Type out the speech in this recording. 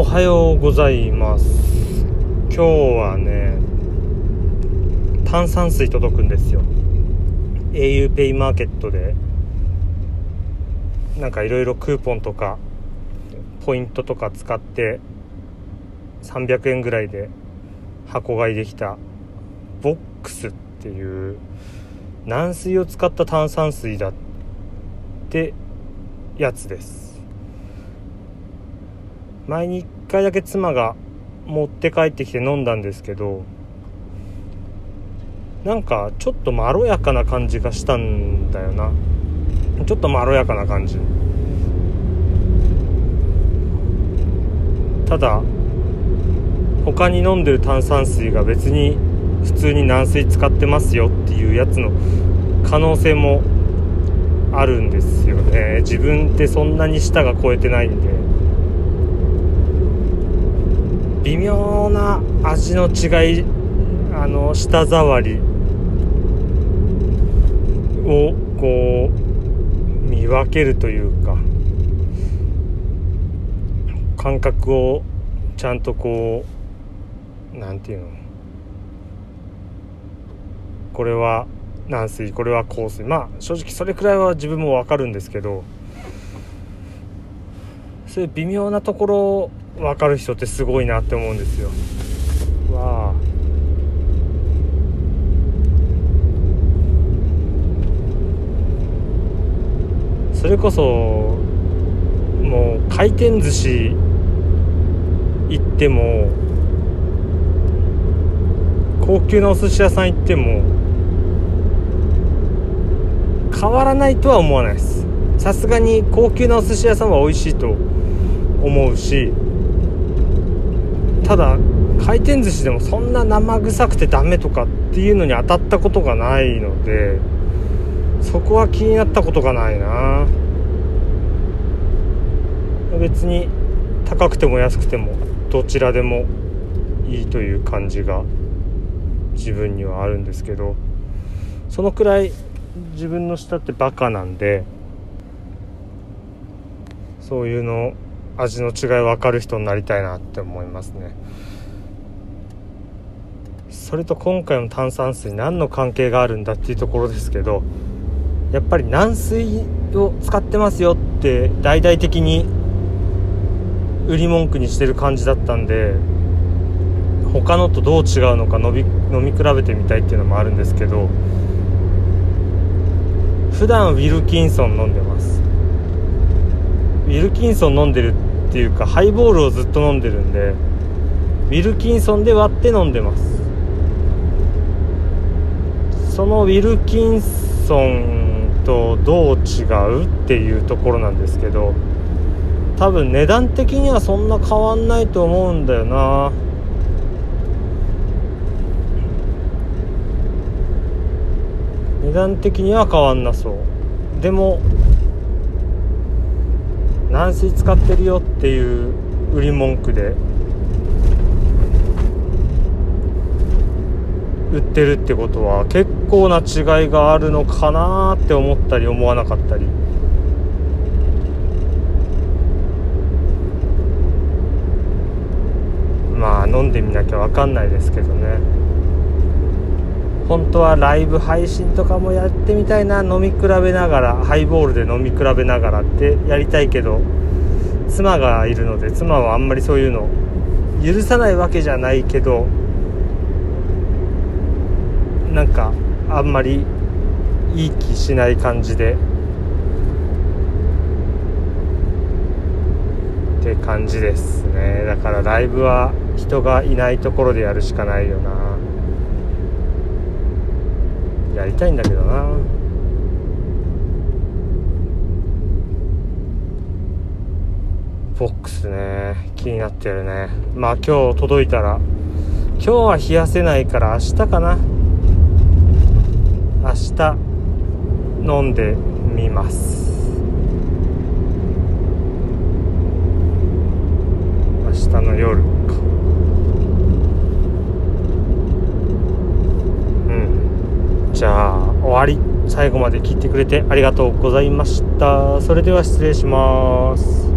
おはようございます。今日はね炭酸水届くんですよ。auPay マーケットで。なんかいろいろクーポンとかポイントとか使って300円ぐらいで箱買いできたボックスっていう軟水を使った炭酸水だってやつです。前に1回だけ妻が持って帰ってきて飲んだんですけどなんかちょっとまろやかな感じがしたんだよな。ちょっとまろやかな感じ。ただ他に飲んでる炭酸水が別に普通に軟水使ってますよっていうやつの可能性もあるんですよね。自分ってそんなに舌が超えてないんで。微妙な味の違いあの舌触りをこう見分けるというか感覚をちゃんとこうなんていうの？これは軟水これは硬水。まあ正直それくらいは自分も分かるんですけどそういう微妙なところ分かる人ってすごいなって思うんですよ。わあ。それこそもう回転寿司行っても高級なお寿司屋さん行っても変わらないとは思わないです。さすがに高級なお寿司屋さんは美味しいと思うしただ回転寿司でもそんな生臭くてダメとかっていうのに当たったことがないのでそこは気になったことがないな。別に高くても安くてもどちらでもいいという感じが自分にはあるんですけどそのくらい自分の舌ってバカなんでそういうの味の違い分かる人になりたいなって思いますね。それと今回の炭酸水何の関係があるんだっていうところですけどやっぱり軟水を使ってますよって大々的に売り文句にしてる感じだったんで他のとどう違うのか飲み飲み比べてみたいっていうのもあるんですけど普段ウィルキンソン飲んでます。ィルキンソン飲んでるっていうかハイボールをずっと飲んでるんでウィルキンソンで割って飲んでます。そのウィルキンソンとどう違うっていうところなんですけど多分値段的にはそんな変わんないと思うんだよな。値段的には変わんなそう。でも軟水使ってるよっていう売り文句で売ってるってことは結構な違いがあるのかなって思ったり思わなかったり。まあ飲んでみなきゃ分かんないですけどね。本当はライブ配信とかもやってみたいな飲み比べながらハイボールで飲み比べながらってやりたいけど妻がいるので妻はあんまりそういうの許さないわけじゃないけどなんかあんまりいい気しない感じで。って感じですね。だからライブは人がいないところでやるしかないよな。やりたいんだけどな。ボックスね。気になってるね。まあ今日届いたら今日は冷やせないから明日かな。明日飲んでみます。明日の夜かうんじゃあ終わり最後まで聞いてくれてありがとうございました。それでは失礼します。